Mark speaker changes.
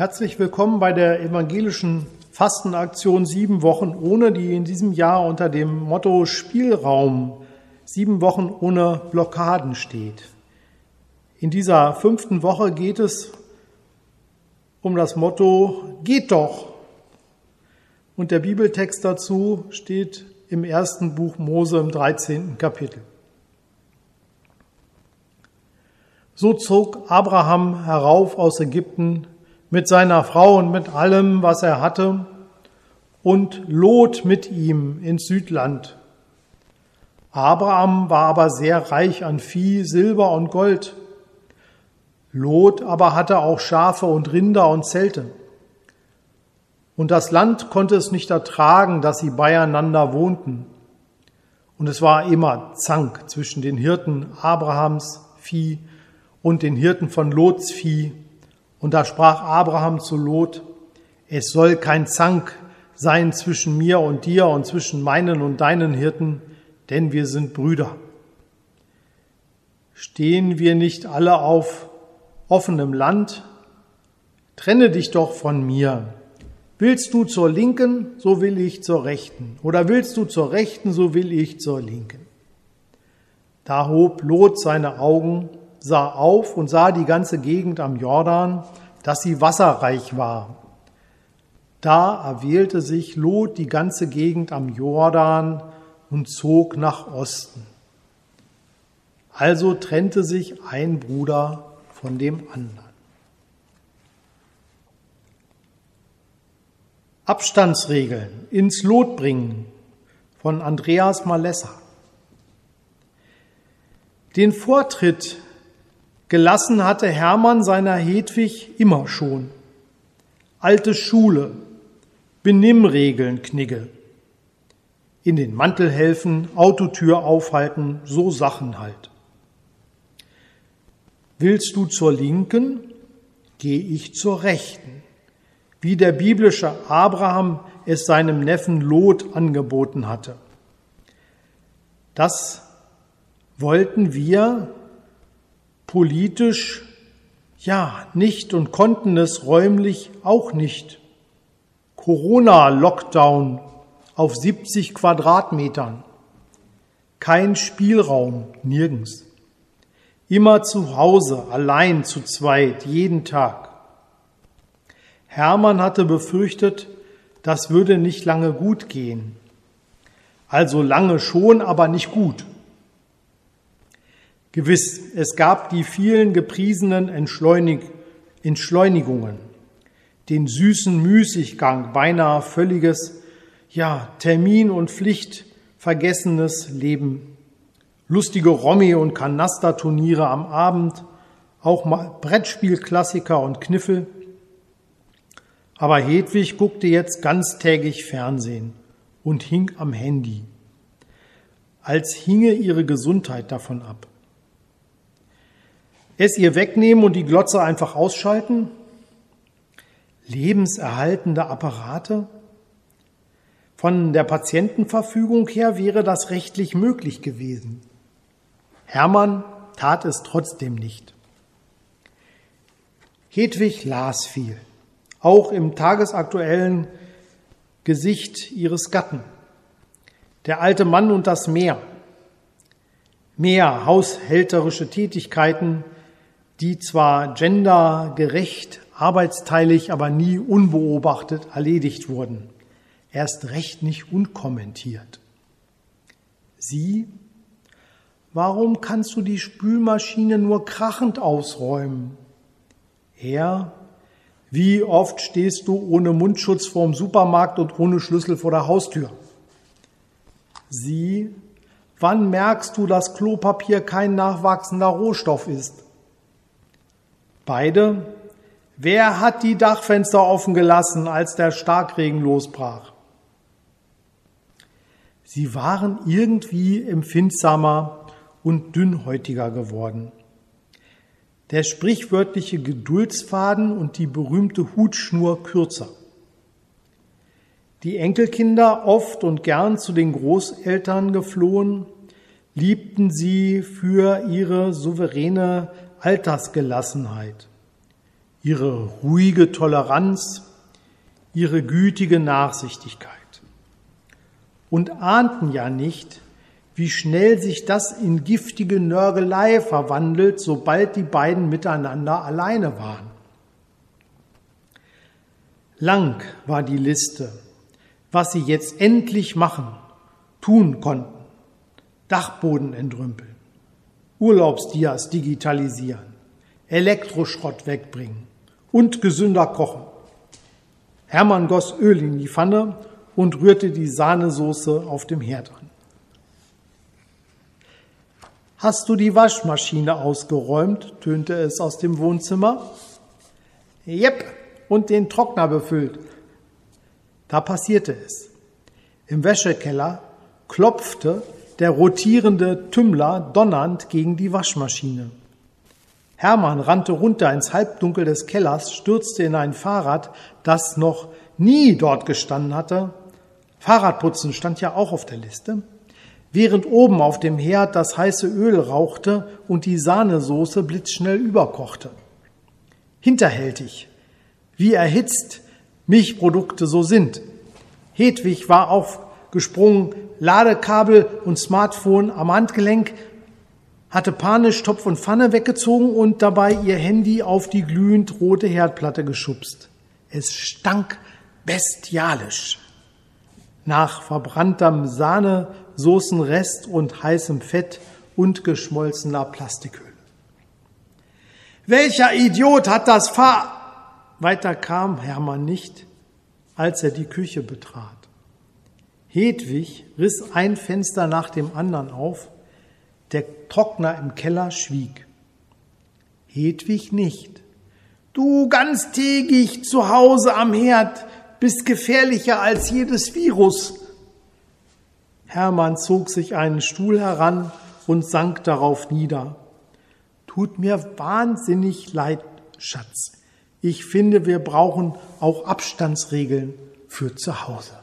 Speaker 1: Herzlich willkommen bei der evangelischen Fastenaktion Sieben Wochen ohne, die in diesem Jahr unter dem Motto Spielraum Sieben Wochen ohne Blockaden steht. In dieser fünften Woche geht es um das Motto Geht doch. Und der Bibeltext dazu steht im ersten Buch Mose im 13. Kapitel. So zog Abraham herauf aus Ägypten mit seiner Frau und mit allem, was er hatte, und Lot mit ihm ins Südland. Abraham war aber sehr reich an Vieh, Silber und Gold. Lot aber hatte auch Schafe und Rinder und Zelte. Und das Land konnte es nicht ertragen, dass sie beieinander wohnten. Und es war immer Zank zwischen den Hirten Abrahams Vieh und den Hirten von Lots Vieh. Und da sprach Abraham zu Lot, es soll kein Zank sein zwischen mir und dir und zwischen meinen und deinen Hirten, denn wir sind Brüder. Stehen wir nicht alle auf offenem Land? Trenne dich doch von mir. Willst du zur Linken, so will ich zur Rechten. Oder willst du zur Rechten, so will ich zur Linken. Da hob Lot seine Augen sah auf und sah die ganze Gegend am Jordan, dass sie wasserreich war. Da erwählte sich Lot die ganze Gegend am Jordan und zog nach Osten. Also trennte sich ein Bruder von dem anderen. Abstandsregeln ins Lot bringen von Andreas Malessa. Den Vortritt Gelassen hatte Hermann seiner Hedwig immer schon. Alte Schule, Benimmregeln knigge. In den Mantel helfen, Autotür aufhalten, so Sachen halt. Willst du zur Linken, geh ich zur Rechten, wie der biblische Abraham es seinem Neffen Lot angeboten hatte. Das wollten wir politisch ja nicht und konnten es räumlich auch nicht. Corona-Lockdown auf 70 Quadratmetern. Kein Spielraum, nirgends. Immer zu Hause, allein, zu zweit, jeden Tag. Hermann hatte befürchtet, das würde nicht lange gut gehen. Also lange schon, aber nicht gut. Gewiss, es gab die vielen gepriesenen Entschleunig Entschleunigungen, den süßen Müßiggang, beinahe völliges, ja, Termin- und Pflicht vergessenes Leben, lustige Romy- und Kanasterturniere am Abend, auch mal Brettspielklassiker und Kniffel. Aber Hedwig guckte jetzt ganztägig Fernsehen und hing am Handy, als hinge ihre Gesundheit davon ab es ihr wegnehmen und die Glotze einfach ausschalten? Lebenserhaltende Apparate? Von der Patientenverfügung her wäre das rechtlich möglich gewesen. Hermann tat es trotzdem nicht. Hedwig las viel, auch im tagesaktuellen Gesicht ihres Gatten. Der alte Mann und das Meer. Mehr haushälterische Tätigkeiten, die zwar gendergerecht, arbeitsteilig, aber nie unbeobachtet erledigt wurden. Erst recht nicht unkommentiert. Sie? Warum kannst du die Spülmaschine nur krachend ausräumen? Er? Wie oft stehst du ohne Mundschutz vorm Supermarkt und ohne Schlüssel vor der Haustür? Sie? Wann merkst du, dass Klopapier kein nachwachsender Rohstoff ist? Beide. Wer hat die Dachfenster offen gelassen, als der Starkregen losbrach? Sie waren irgendwie empfindsamer und dünnhäutiger geworden. Der sprichwörtliche Geduldsfaden und die berühmte Hutschnur kürzer. Die Enkelkinder oft und gern zu den Großeltern geflohen, liebten sie für ihre souveräne Altersgelassenheit. ihre ruhige Toleranz, ihre gütige Nachsichtigkeit und ahnten ja nicht, wie schnell sich das in giftige Nörgelei verwandelt, sobald die beiden miteinander alleine waren. Lang war die Liste, was sie jetzt endlich machen, tun konnten. Dachboden entrümpeln, Urlaubsdias digitalisieren, Elektroschrott wegbringen und gesünder kochen. Hermann goss Öl in die Pfanne und rührte die Sahnesoße auf dem Herd an. Hast du die Waschmaschine ausgeräumt? tönte es aus dem Wohnzimmer. Jep, und den Trockner befüllt. Da passierte es. Im Wäschekeller klopfte der rotierende Tümmler donnernd gegen die Waschmaschine. Hermann rannte runter ins Halbdunkel des Kellers, stürzte in ein Fahrrad, das noch nie dort gestanden hatte. Fahrradputzen stand ja auch auf der Liste. Während oben auf dem Herd das heiße Öl rauchte und die Sahnesoße blitzschnell überkochte. Hinterhältig, wie erhitzt Milchprodukte so sind. Hedwig war aufgesprungen, Ladekabel und Smartphone am Handgelenk, hatte panisch Topf und Pfanne weggezogen und dabei ihr Handy auf die glühend rote Herdplatte geschubst. Es stank bestialisch nach verbranntem Sahnesoßenrest und heißem Fett und geschmolzener Plastikhülle. Welcher Idiot hat das Fahr... Weiter kam Hermann nicht, als er die Küche betrat. Hedwig riss ein Fenster nach dem anderen auf der Trockner im Keller schwieg. Hedwig nicht. Du ganztägig zu Hause am Herd bist gefährlicher als jedes Virus. Hermann zog sich einen Stuhl heran und sank darauf nieder. Tut mir wahnsinnig leid, Schatz. Ich finde, wir brauchen auch Abstandsregeln für zu Hause.